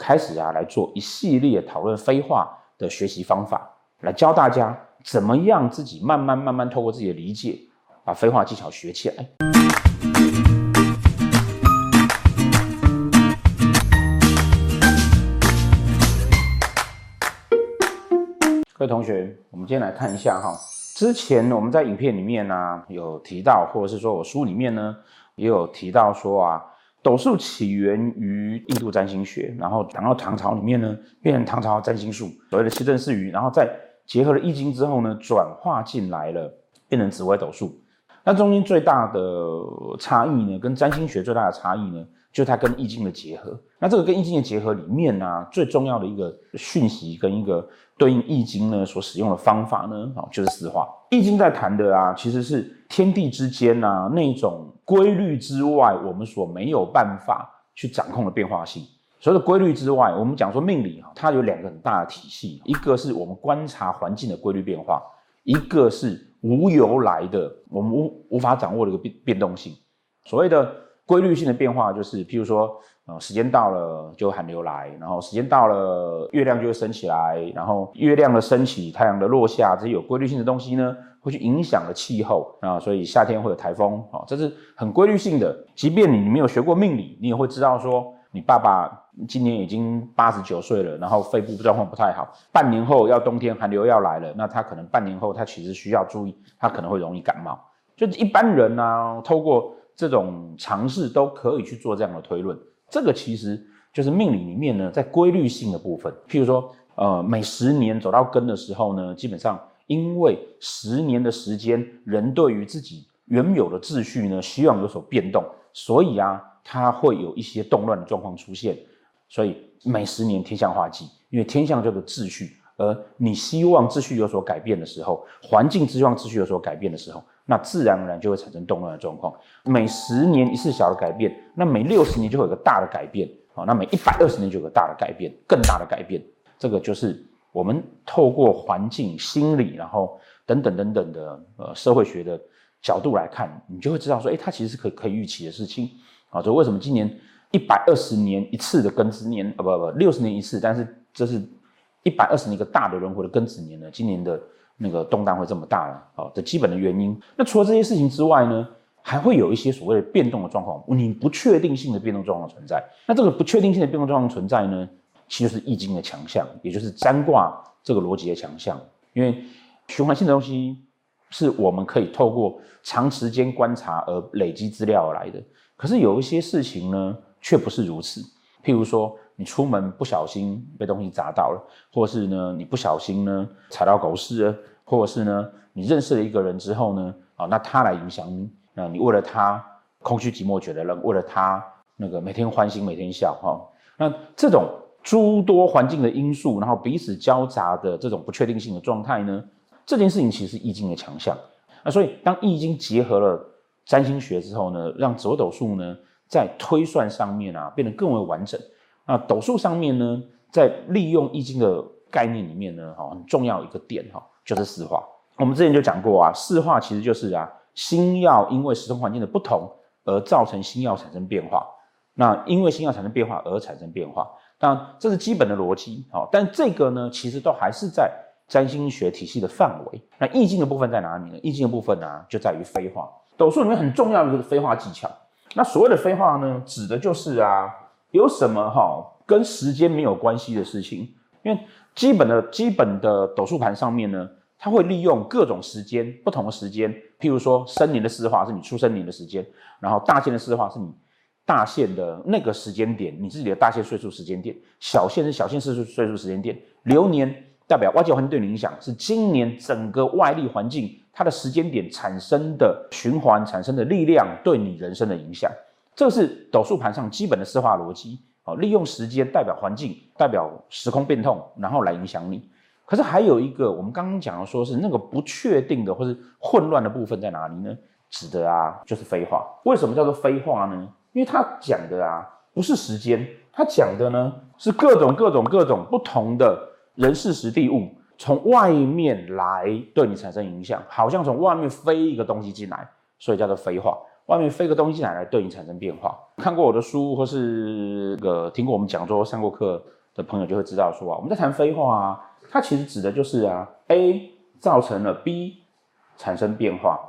开始啊来做一系列讨论飞话的学习方法，来教大家怎么样自己慢慢慢慢透过自己的理解，把飞话技巧学起来。各位同学，我们今天来看一下哈。之前我们在影片里面呢、有提到，或者是说我书里面呢也有提到说啊，斗数起源于印度占星学，然后讲到唐朝里面呢变成唐朝占星术，所谓的七政四余，然后再结合了易经之后呢转化进来了，变成紫微斗数。那中间最大的差异呢，跟占星学最大的差异呢，就是它跟易经的结合。那这个跟易经的结合里面呢、最重要的一个讯息跟一个。对应易经呢，所使用的方法呢，哦，就是四化。易经在谈的啊，其实是天地之间啊那种规律之外，我们所没有办法去掌控的变化性。所谓的规律之外，我们讲说命理哈，它有两个很大的体系，一个是我们观察环境的规律变化，一个是无由来的我们无无法掌握的一个变变动性。所谓的规律性的变化，就是譬如说。呃，时间到了就寒流来，然后时间到了月亮就会升起来，然后月亮的升起，太阳的落下，这些有规律性的东西呢，会去影响了气候啊，所以夏天会有台风啊，这是很规律性的。即便你没有学过命理，你也会知道说，你爸爸今年已经八十九岁了，然后肺部状况不太好，半年后要冬天寒流要来了，那他可能半年后他其实需要注意，他可能会容易感冒。就一般人呢、啊，透过这种尝试都可以去做这样的推论。这个其实就是命理里面呢，在规律性的部分，譬如说，呃，每十年走到根的时候呢，基本上因为十年的时间，人对于自己原有的秩序呢，希望有所变动，所以啊，它会有一些动乱的状况出现。所以每十年天象化忌，因为天象叫做秩序，而你希望秩序有所改变的时候，环境希望秩序有所改变的时候。那自然而然就会产生动乱的状况。每十年一次小的改变，那每六十年就会有个大的改变啊。那每一百二十年就有个大的改变，更大的改变。这个就是我们透过环境、心理，然后等等等等的呃社会学的角度来看，你就会知道说，哎，它其实是可可以预期的事情啊。所以为什么今年一百二十年一次的庚子年啊，不不，六十年一次，但是这是一百二十年一个大的轮回的庚子年呢？今年的。那个动荡会这么大了，哦，这基本的原因。那除了这些事情之外呢，还会有一些所谓的变动的状况，你不确定性的变动状况存在。那这个不确定性的变动状况存在呢，其实就是易经的强项，也就是占卦这个逻辑的强项。因为循环性的东西是我们可以透过长时间观察而累积资料而来的。可是有一些事情呢，却不是如此。譬如说，你出门不小心被东西砸到了，或是呢，你不小心呢踩到狗屎了，或者是呢，你认识了一个人之后呢，啊，那他来影响你，那你为了他空虚寂寞觉得冷，为了他那个每天欢欣每天笑哈，那这种诸多环境的因素，然后彼此交杂的这种不确定性的状态呢，这件事情其实是易经的强项。那所以当易经结合了占星学之后呢，让紫微斗术呢。在推算上面啊，变得更为完整。那斗数上面呢，在利用易经的概念里面呢，哈，很重要一个点哈，就是四化。我们之前就讲过啊，四化其实就是啊，星曜因为时空环境的不同而造成星曜产生变化。那因为星曜产生变化而产生变化，当然这是基本的逻辑。好，但这个呢，其实都还是在占星学体系的范围。那易经的部分在哪里呢？易经的部分呢、啊，就在于飞化。斗数里面很重要的就是飞化技巧。那所谓的飞化呢，指的就是啊，有什么哈跟时间没有关系的事情，因为基本的基本的斗数盘上面呢，它会利用各种时间，不同的时间，譬如说生年的四化是你出生年的时间，然后大限的四化是你大限的那个时间点，你自己的大限岁数时间点，小限是小限岁数岁数时间点，流年代表外界环境对你影响，是今年整个外力环境。它的时间点产生的循环产生的力量对你人生的影响，这是斗数盘上基本的四化逻辑。哦，利用时间代表环境，代表时空变动，然后来影响你。可是还有一个，我们刚刚讲的，说是那个不确定的或是混乱的部分在哪里呢？指的啊，就是飞化。为什么叫做飞化呢？因为它讲的啊，不是时间，它讲的呢是各种各种各种不同的人事时地物。从外面来对你产生影响，好像从外面飞一个东西进来，所以叫做飞化。外面飞个东西进来来对你产生变化。看过我的书或是个听过我们讲座、上过课的朋友就会知道说啊，我们在谈飞化啊，它其实指的就是啊，A 造成了 B 产生变化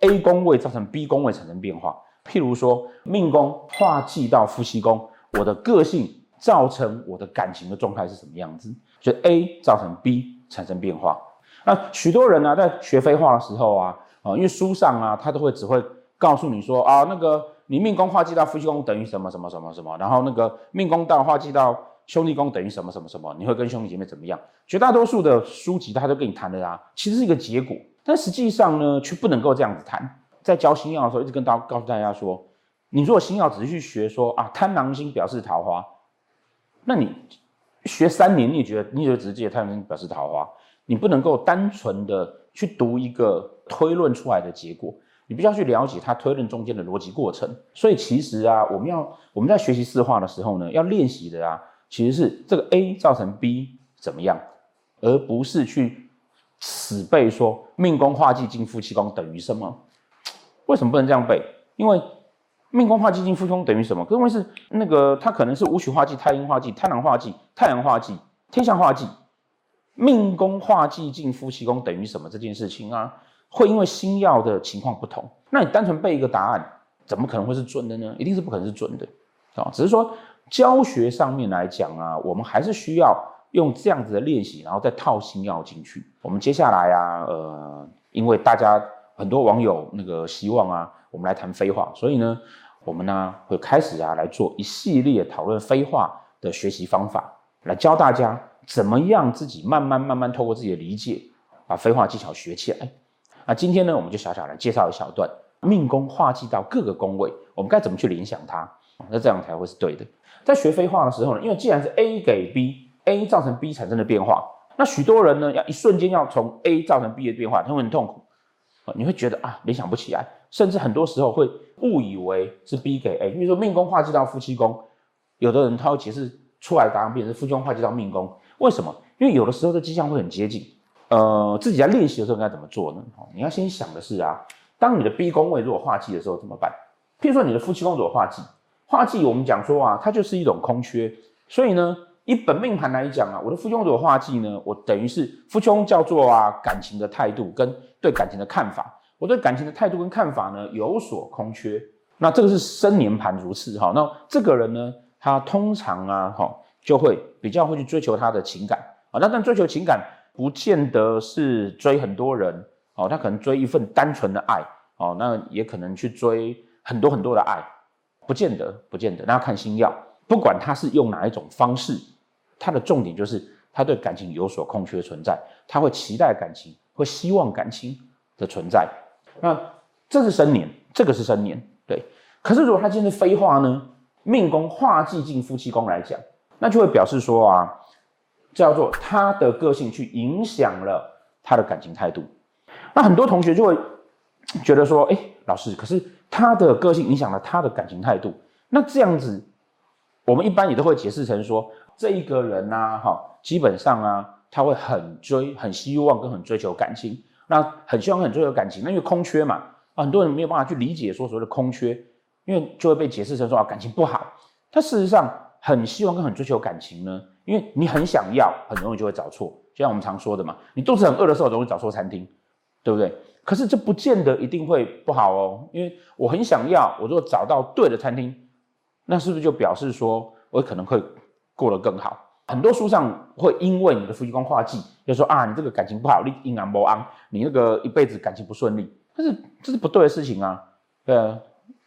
，A 宫位造成 B 宫位产生变化。譬如说命宫化忌到夫妻宫，我的个性造成我的感情的状态是什么样子？就 A 造成 B 产生变化。那许多人呢、在学飞化的时候啊，啊，因为书上啊，他都会只会告诉你说啊，那个你命宫化忌到夫妻宫等于什么什么什么什么，然后那个命宫到化忌到兄弟宫等于什么什么什么，你会跟兄弟姐妹怎么样？绝大多数的书籍他都跟你谈的啊，其实是一个结果，但实际上呢，却不能够这样子谈。在教星曜的时候，一直跟大家告诉大家说，你如果星曜只是去学说啊，贪狼星表示桃花，那你学三年，你也觉得你也觉得只是这些贪狼星表示桃花。你不能够单纯的去读一个推论出来的结果，你必须要去了解它推论中间的逻辑过程。所以其实啊，我们要我们在学习四化的时候呢，要练习的啊，其实是这个 A 造成 B 怎么样，而不是去死背说命宫化忌进夫妻宫等于什么。为什么不能这样背？因为命宫化忌进夫妻宫等于什么？因为是那个它可能是武曲化忌、太阴化忌、贪狼化忌、太阳化忌、天相化忌。命宫化忌进夫妻宫等于什么？这件事情啊，会因为星曜的情况不同。那你单纯背一个答案，怎么可能会是准的呢？一定是不可能是准的啊！只是说教学上面来讲啊，我们还是需要用这样子的练习，然后再套星曜进去。我们接下来啊，呃，因为大家很多网友那个希望啊，我们来谈飞话，所以呢，我们呢会开始啊来做一系列讨论飞话的学习方法，来教大家。怎么样自己慢慢慢慢透过自己的理解，把飞话技巧学起来？那今天呢，我们就小小来介绍一小段命宫化忌到各个宫位，我们该怎么去联想它？那这样才会是对的。在学飞化的时候呢，因为既然是 A 给 B，A 造成 B 产生的变化，那许多人呢要一瞬间要从 A 造成 B 的变化，他会很痛苦。你会觉得啊，联想不起来，甚至很多时候会误以为是 B 给 A。比如说命宫化忌到夫妻宫，有的人他会解释出来的答案变成夫妻宫化忌到命宫。为什么？因为有的时候这迹象会很接近，呃，自己在练习的时候应该怎么做呢？你要先想的是啊，当你的 B 宫位如果化忌的时候怎么办？譬如说你的夫妻宫如果化忌，化忌我们讲说啊，它就是一种空缺，所以呢，以本命盘来讲啊，我的夫妻宫如果化忌呢，我等于是夫妻宫叫做啊感情的态度跟对感情的看法，我对感情的态度跟看法呢有所空缺，那这个是生年盘如此哈，那这个人呢，他通常啊哈。就会比较会去追求他的情感啊，那但追求情感不见得是追很多人哦，他可能追一份单纯的爱哦，那也可能去追很多很多的爱，不见得，不见得，那要看星曜，不管他是用哪一种方式，他的重点就是他对感情有所空缺存在，他会期待感情，会希望感情的存在，那这是生年，这个是生年，对，可是如果他今天是飞化呢，命宫化忌进夫妻宫来讲。那就会表示说啊，叫做他的个性去影响了他的感情态度。那很多同学就会觉得说，哎，老师，可是他的个性影响了他的感情态度。那这样子，我们一般也都会解释成说，这一个人呐，哈，基本上啊，他会很追、很希望跟很追求感情。那很希望很追求感情，那因为空缺嘛，很多人没有办法去理解说所谓的空缺，因为就会被解释成说啊，感情不好。但事实上，很希望跟很追求感情呢，因为你很想要，很容易就会找错。就像我们常说的嘛，你肚子很饿的时候容易找错餐厅，对不对？可是这不见得一定会不好哦，因为我很想要，我如果找到对的餐厅，那是不是就表示说我可能会过得更好？很多书上会因为你的夫妻宫化忌，就说啊，你这个感情不好，你阴阳不安，你那个一辈子感情不顺利，但是这是不对的事情啊。对啊，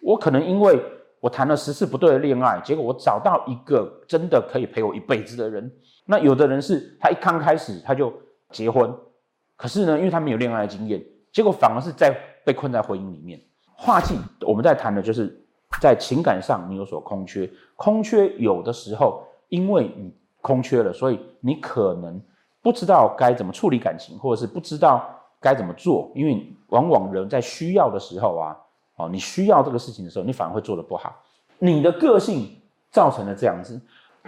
我可能因为。我谈了十次不对的恋爱，结果我找到一个真的可以陪我一辈子的人。那有的人是他一刚开始他就结婚，可是呢，因为他没有恋爱经验，结果反而是在被困在婚姻里面。化忌我们在谈的就是在情感上你有所空缺，空缺有的时候因为你空缺了，所以你可能不知道该怎么处理感情，或者是不知道该怎么做，因为往往人在需要的时候啊。哦，你需要这个事情的时候，你反而会做得不好。你的个性造成了这样子，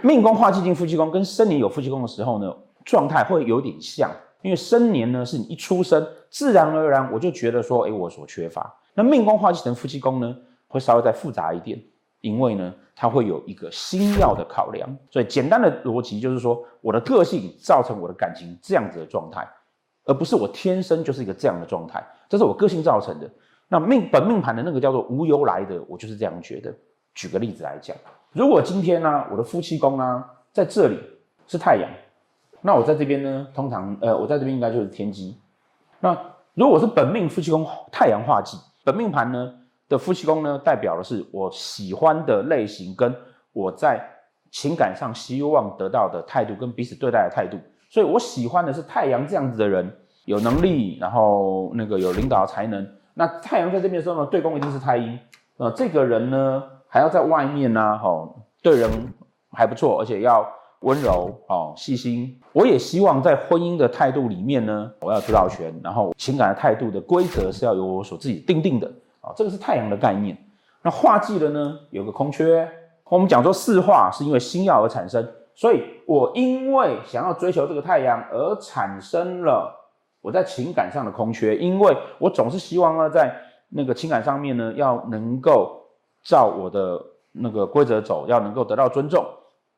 命宫化忌进夫妻宫，跟生年有夫妻宫的时候呢，状态会有点像。因为生年呢，是你一出生，自然而然我就觉得说，哎，我所缺乏。那命宫化忌成夫妻宫呢，会稍微再复杂一点，因为呢，它会有一个星曜的考量。所以简单的逻辑就是说，我的个性造成我的感情这样子的状态，而不是我天生就是一个这样的状态，这是我个性造成的。那命本命盘的那个叫做无由来的，我就是这样觉得。举个例子来讲，如果今天呢、我的夫妻宫呢，在这里是太阳，那我在这边呢，通常呃，我在这边应该就是天机。那如果是本命夫妻宫太阳化忌，本命盘呢的夫妻宫呢，代表的是我喜欢的类型，跟我在情感上希望得到的态度，跟彼此对待的态度。所以我喜欢的是太阳这样子的人，有能力，然后那个有领导才能。那太阳在这边的时候呢，对宫一定是太阴。呃，这个人呢，还要在外面呢、啊，吼，对人还不错，而且要温柔，哦，细心。我也希望在婚姻的态度里面呢，我要主导权，然后情感的态度的规则是要由我所自己定定的，啊，这个是太阳的概念。那化忌的呢，有个空缺。我们讲说四化是因为星曜而产生，所以我因为想要追求这个太阳而产生了。我在情感上的空缺，因为我总是希望呢，在那个情感上面呢，要能够照我的那个规则走，要能够得到尊重，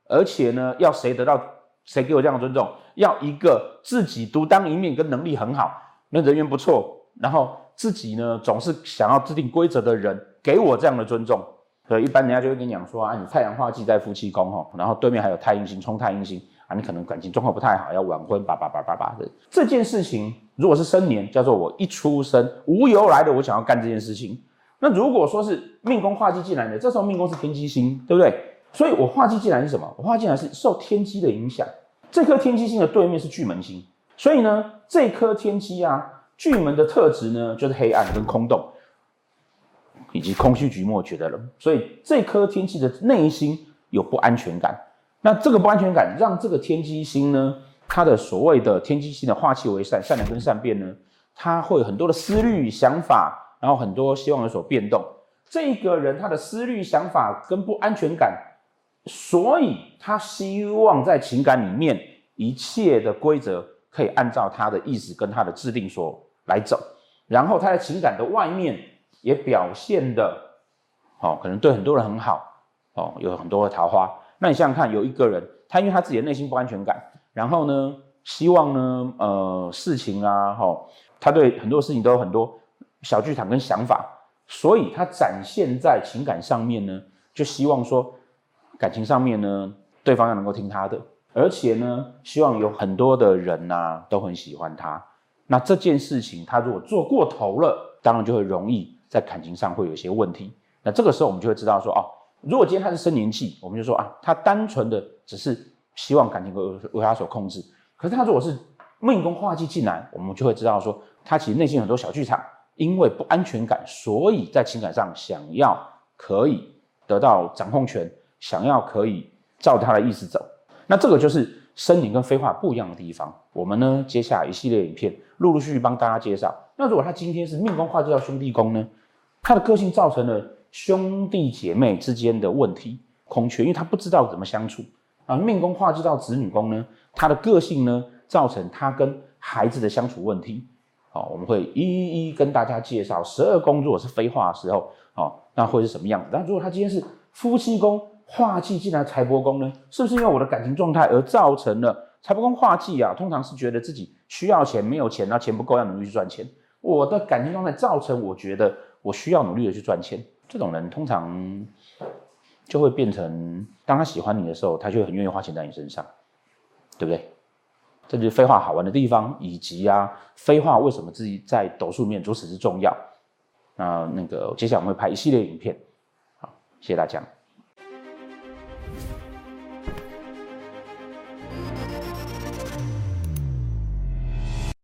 而且呢，要谁得到谁给我这样的尊重，要一个自己独当一面跟能力很好，那人缘不错，然后自己呢总是想要制定规则的人给我这样的尊重。所以一般人家就会跟你讲说啊，你太阳化忌在夫妻宫哈，然后对面还有太阴星冲太阴星。啊，你可能感情状况不太好，要晚婚，叭叭叭叭叭的这件事情，如果是生年，叫做我一出生无由来的，我想要干这件事情。那如果说是命宫化忌进来的，这时候命宫是天机星，对不对？所以我化忌进来是什么？我化忌进来是受天机的影响。这颗天机星的对面是巨门星，所以呢，这颗天机啊，巨门的特质呢，就是黑暗跟空洞，以及空虚寂寞觉得冷。所以这颗天机的内心有不安全感。那这个不安全感让这个天机星呢，它的所谓的天机星的化气为善，善良跟善变呢，它会有很多的思虑想法，然后很多希望有所变动。这个人他的思虑想法跟不安全感，所以他希望在情感里面一切的规则可以按照他的意思跟他的制定所来走，然后他在情感的外面也表现的，哦，可能对很多人很好，哦，有很多的桃花。那你想想看，有一个人，他因为他自己的内心不安全感，然后呢，希望呢，呃，事情啊，齁，他对很多事情都有很多小剧场跟想法，所以他展现在情感上面呢，就希望说，感情上面呢，对方要能够听他的，而且呢，希望有很多的人呐、啊、都很喜欢他。那这件事情他如果做过头了，当然就会容易在感情上会有一些问题。那这个时候我们就会知道说，哦。如果今天他是生年忌，我们就说啊，他单纯的只是希望感情为为他所控制。可是他如果是命宫化忌进来，我们就会知道说，他其实内心很多小剧场，因为不安全感，所以在情感上想要可以得到掌控权，想要可以照他的意思走。那这个就是生年跟飞化不一样的地方。我们呢，接下来一系列影片，陆陆续续帮大家介绍。那如果他今天是命宫化忌到兄弟宫呢，他的个性造成了。兄弟姐妹之间的问题空缺，因为他不知道怎么相处啊。命宫化忌到子女宫呢，他的个性呢，造成他跟孩子的相处问题。好，我们会一一跟大家介绍十二宫如果是飞化的时候，好，那会是什么样子？但如果他今天是夫妻宫化忌进来财帛宫呢，是不是因为我的感情状态而造成了财帛宫化忌啊？通常是觉得自己需要钱，没有钱，那钱不够，要努力去赚钱。我的感情状态造成我觉得我需要努力的去赚钱。这种人通常就会变成，当他喜欢你的时候，他就很愿意花钱在你身上，对不对？这就是飞话好玩的地方，以及啊，飞话为什么自己在斗数面如此之重要？那那个接下来我们会拍一系列影片，好，谢谢大家。